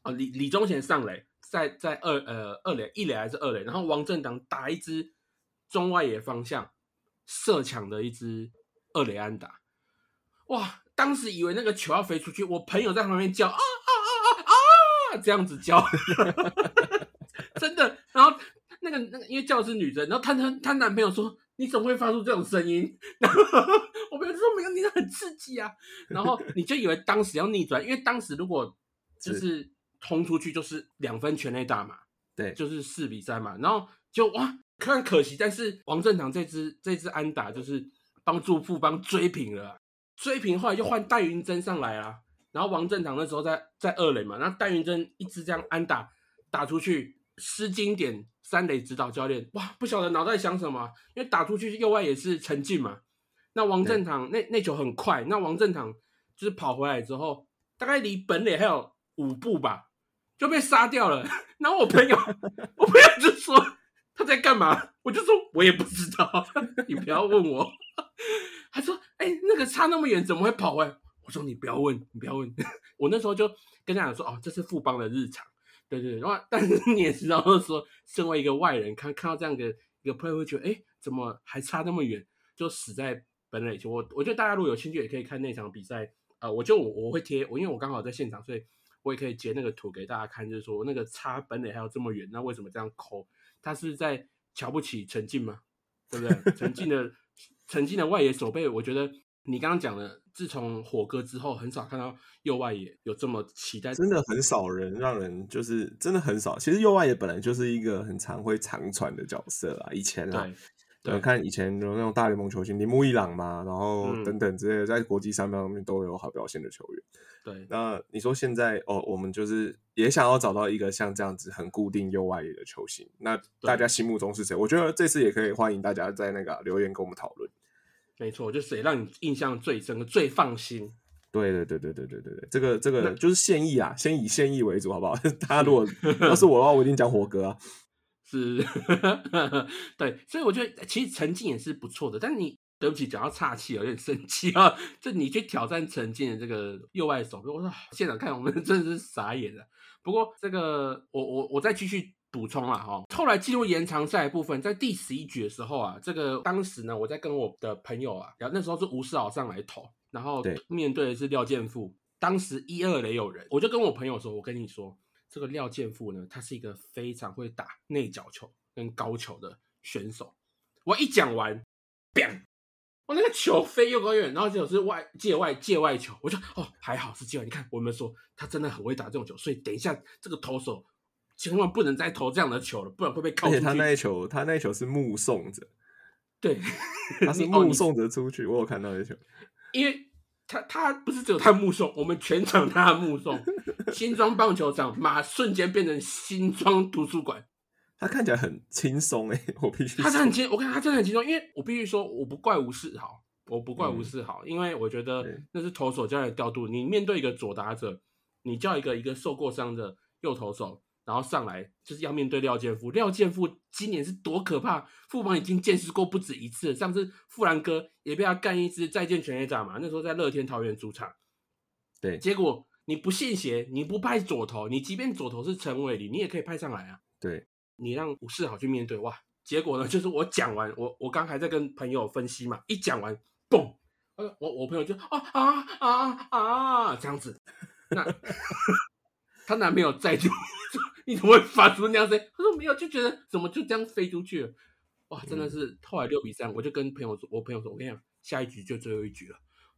啊，李李宗贤上来在在二呃二垒一垒还是二垒，然后王正堂打一支中外野方向射抢的一支二垒安打，哇！当时以为那个球要飞出去，我朋友在旁边叫啊啊啊啊啊，这样子叫，真的。然后那个那个因为叫的是女生，然后她她她男朋友说你怎么会发出这种声音？然后我朋友说没有，你很刺激啊。然后你就以为当时要逆转，因为当时如果就是轰出去就是两分全垒打嘛，对，就是四比三嘛。然后就哇，看可惜，但是王正堂这支这支安打就是帮助富邦追平了。追平后来就换戴云珍上来啊，然后王正堂那时候在在二垒嘛，然后戴云珍一直这样安打打出去，失经典三垒指导教练哇，不晓得脑袋想什么，因为打出去右外也是陈进嘛，那王正堂那那球很快，那王正堂就是跑回来之后，大概离本垒还有五步吧，就被杀掉了。然后我朋友我朋友就说他在干嘛，我就说我也不知道，你不要问我。他说：“哎，那个差那么远，怎么会跑回来？”我说：“你不要问，你不要问。”我那时候就跟他讲说：“哦，这是富邦的日常，对对。”然后，但是你也知道，就是说身为一个外人，看看到这样的一个 play，会觉得：“哎，怎么还差那么远？”就死在本垒球。我我觉得大家如果有兴趣，也可以看那场比赛。呃，我就我我会贴我，因为我刚好在现场，所以我也可以截那个图给大家看，就是说那个差本垒还有这么远，那为什么这样抠？他是在瞧不起陈进吗？对不对？陈进的。曾经的外野守备，我觉得你刚刚讲的，自从火哥之后，很少看到右外野有这么期待，真的很少人让人就是真的很少。其实右外野本来就是一个很常会长传的角色啊，以前啊。对，看以前有那种大联盟球星铃木一朗嘛，然后等等之类的，在国际赛上面都有好表现的球员。对，那你说现在哦，我们就是也想要找到一个像这样子很固定右外野的球星，那大家心目中是谁？我觉得这次也可以欢迎大家在那个留言跟我们讨论。没错，就谁让你印象最深、最放心？对对对对对对对对，这个这个就是现役啊，先以现役为主，好不好？大家如果要是我的话，我一定讲火哥啊。是，对，所以我觉得其实陈静也是不错的，但你对不起，讲到岔气有点生气啊！就你去挑战陈静的这个右外手，我说现场看我们真的是傻眼了。不过这个我我我再继续补充了哈。后来进入延长赛部分，在第十一局的时候啊，这个当时呢，我在跟我的朋友啊，然后那时候是吴世豪上来投，然后面对的是廖健富，当时一二垒有人，我就跟我朋友说，我跟你说。这个廖健富呢，他是一个非常会打内角球跟高球的选手。我一讲完，bang，我那个球飞又高又远，然后就是外界外界外球，我就哦还好是界外。你看我们说他真的很会打这种球，所以等一下这个投手千万不能再投这样的球了，不然会被扣。而且他那一球，他那一球是目送着，对，他是目送着出去。我有看到那球，因为。他他不是只有他目送，我们全场他目送。新庄棒球场马瞬间变成新庄图书馆。他看起来很轻松哎，我必须。他是很轻，我看他真的很轻松，因为我必须说，我不怪吴世豪，我不怪吴世豪，因为我觉得那是投手教练的调度。你面对一个左打者，你叫一个一个受过伤的右投手。然后上来就是要面对廖健富，廖健富今年是多可怕，富邦已经见识过不止一次。上次富兰哥也被他干一支再见全垒打嘛，那时候在乐天桃园主场。对，结果你不信邪，你不派左投，你即便左投是陈伟霆，你也可以派上来啊。对，你让吴世豪去面对，哇，结果呢，就是我讲完，我我刚还在跟朋友分析嘛，一讲完，嘣，呃，我我朋友就啊啊啊啊这样子，那她男朋友再就。你怎么会发出那样声？他说没有，就觉得怎么就这样飞出去了？哇，真的是后来六比三，我就跟朋友说，我朋友说，我跟你讲，下一局就最后一局了。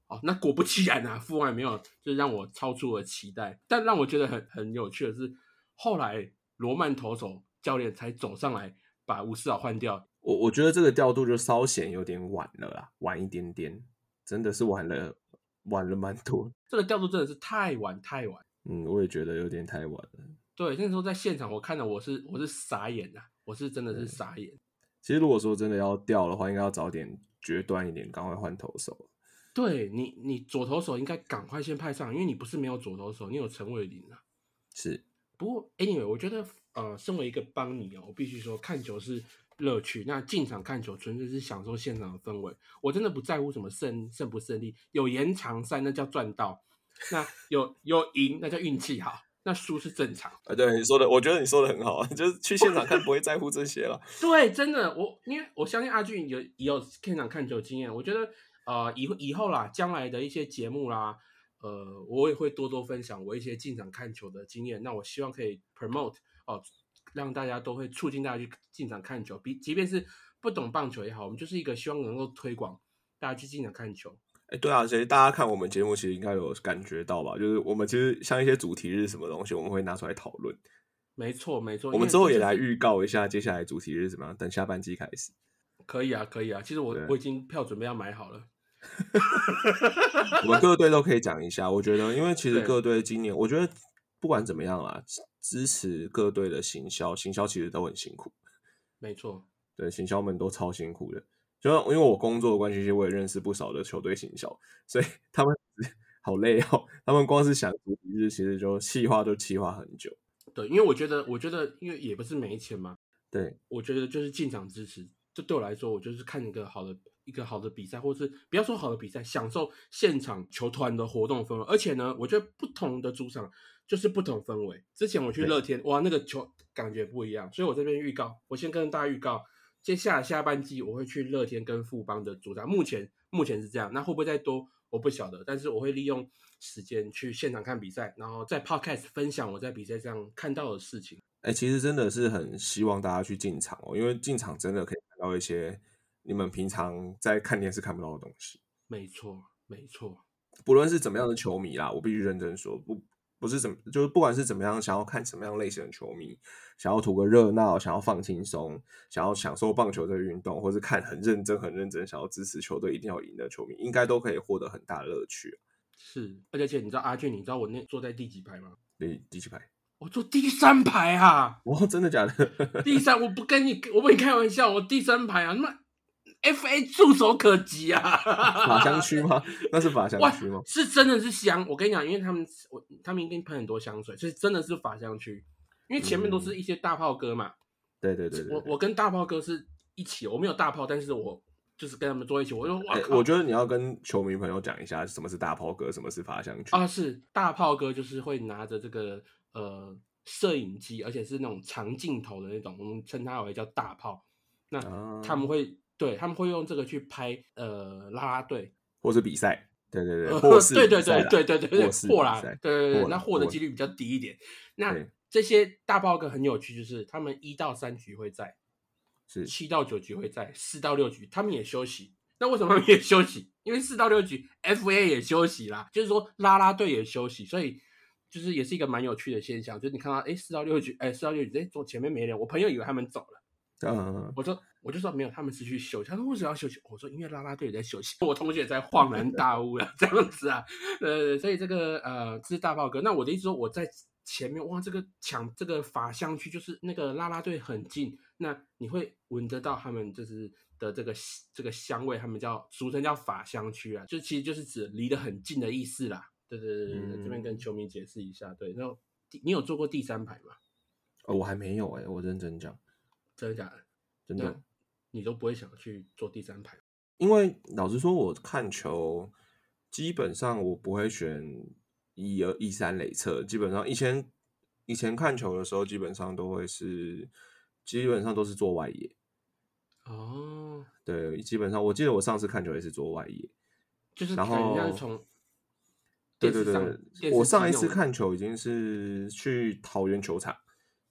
哦，那果不其然啊，父外没有，就让我超出了期待。但让我觉得很很有趣的是，后来罗曼投手教练才走上来把吴世豪换掉。我我觉得这个调度就稍显有点晚了啦，晚一点点，真的是晚了，晚了蛮多。这个调度真的是太晚太晚。嗯，我也觉得有点太晚了。对，那时候在现场，我看到我是我是傻眼啊，我是真的是傻眼。其实如果说真的要掉的话，应该要早点决断一点，赶快换投手。对你，你左投手应该赶快先派上，因为你不是没有左投手，你有陈伟林啊。是，不过 anyway，我觉得呃，身为一个邦尼哦，我必须说看球是乐趣，那进场看球纯粹是享受现场的氛围。我真的不在乎什么胜胜不胜利，有延长赛那叫赚到，那有有赢那叫运气好。那输是正常。啊，对你说的，我觉得你说的很好，就是去现场看不会在乎这些了。对，真的，我因为我相信阿俊有也有现场看球经验，我觉得呃以以后啦，将来的一些节目啦，呃，我也会多多分享我一些进场看球的经验。那我希望可以 promote 哦，让大家都会促进大家去进场看球，比即便是不懂棒球也好，我们就是一个希望能够推广大家去进场看球。哎，对啊，其实大家看我们节目，其实应该有感觉到吧？就是我们其实像一些主题日什么东西，我们会拿出来讨论。没错，没错。我们之后也来预告一下接下来主题日怎么样？等下半季开始。可以啊，可以啊。其实我我已经票准备要买好了。我们 各队都可以讲一下。我觉得，因为其实各队今年，我觉得不管怎么样啦，支持各队的行销，行销其实都很辛苦。没错，对，行销们都超辛苦的。就因为我工作的关系，其实我也认识不少的球队行销，所以 他们好累哦。他们光是想主题日，其实就气划都气划很久。对，因为我觉得，我觉得，因为也不是没钱嘛。对，我觉得就是进场支持，这对我来说，我就是看一个好的一个好的比赛，或是不要说好的比赛，享受现场球团的活动氛围。而且呢，我觉得不同的主场就是不同氛围。之前我去乐天，哇，那个球感觉不一样。所以我这边预告，我先跟大家预告。接下来下半季我会去乐天跟富邦的主场，目前目前是这样，那会不会再多我不晓得，但是我会利用时间去现场看比赛，然后在 podcast 分享我在比赛上看到的事情。哎，其实真的是很希望大家去进场哦，因为进场真的可以看到一些你们平常在看电视看不到的东西。没错，没错，不论是怎么样的球迷啦，我必须认真说不。不是怎么，就是不管是怎么样，想要看什么样类型的球迷，想要图个热闹，想要放轻松，想要享受棒球这个运动，或是看很认真、很认真，想要支持球队一定要赢的球迷，应该都可以获得很大的乐趣。是，而且你知道阿俊，你知道我那坐在第几排吗？第第几排？我坐第三排啊！哇，真的假的？第三，我不跟你，我不跟你开玩笑，我第三排啊，那么。F A 触手可及啊！法香区吗？那是法香区吗？是真的是香。我跟你讲，因为他们我他们一定喷很多香水，所以真的是法香区。因为前面都是一些大炮哥嘛。对对对。我我跟大炮哥是一起，我没有大炮，但是我就是跟他们坐一起。我就哇我觉得你要跟球迷朋友讲一下，什么是大炮哥，什么是法香区啊？是大炮哥就是会拿着这个呃摄影机，而且是那种长镜头的那种，我们称它为叫大炮。那他们会。对他们会用这个去拍呃拉拉队或者比赛，对对对，或是对对对对对对对破啦，对对对，那获的几率比较低一点。那这些大爆哥很有趣，就是他们一到三局会在，是七到九局会在，四到六局他们也休息。那为什么他们也休息？因为四到六局 FA 也休息啦，就是说拉拉队也休息，所以就是也是一个蛮有趣的现象。就是你看到哎四到六局，哎四到六局，哎坐前面没人，我朋友以为他们走了。嗯，我说我就说没有，他们是去休息。他说为什么要休息？我说因为拉拉队也在休息。我同学在恍然大悟了，这样子啊，呃，所以这个呃，这是大炮哥。那我的意思说，我在前面哇，这个抢这个法香区，就是那个拉拉队很近，那你会闻得到他们就是的这个这个香味，他们叫俗称叫法香区啊，就其实就是指离得很近的意思啦。对对对对对，这边跟球迷解释一下。对，然后你有坐过第三排吗？哦，我还没有哎，我认真讲。真的假的？真的，你都不会想去做第三排？因为老实说，我看球基本上我不会选一二一三垒侧，基本上以前以前看球的时候，基本上都会是基本上都是做外野。哦，对，基本上我记得我上次看球也是做外野，就是然后从对对对，我上一次看球已经是去桃园球场。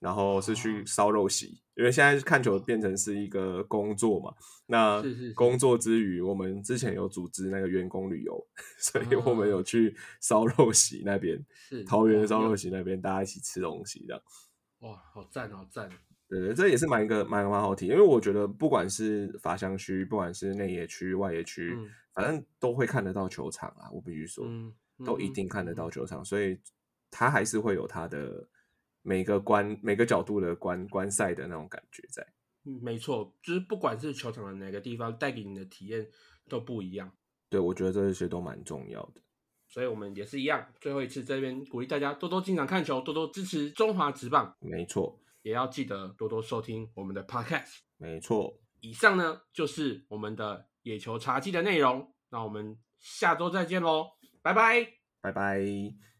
然后是去烧肉席，因为现在看球变成是一个工作嘛。那工作之余，我们之前有组织那个员工旅游，所以我们有去烧肉席那边，桃园烧肉席那边，大家一起吃东西这样。哇，好赞，好赞！对对，这也是蛮一个蛮蛮好体因为我觉得不管是法香区，不管是内野区、外野区，反正都会看得到球场啊。我必须说，都一定看得到球场，所以它还是会有它的。每个观每个角度的观观赛的那种感觉在，嗯，没错，就是不管是球场的哪个地方，带给你的体验都不一样。对，我觉得这些都蛮重要的。所以我们也是一样，最后一次这边鼓励大家多多进场看球，多多支持中华职棒。没错，也要记得多多收听我们的 Podcast。没错，以上呢就是我们的野球茶记的内容。那我们下周再见喽，拜拜，拜拜。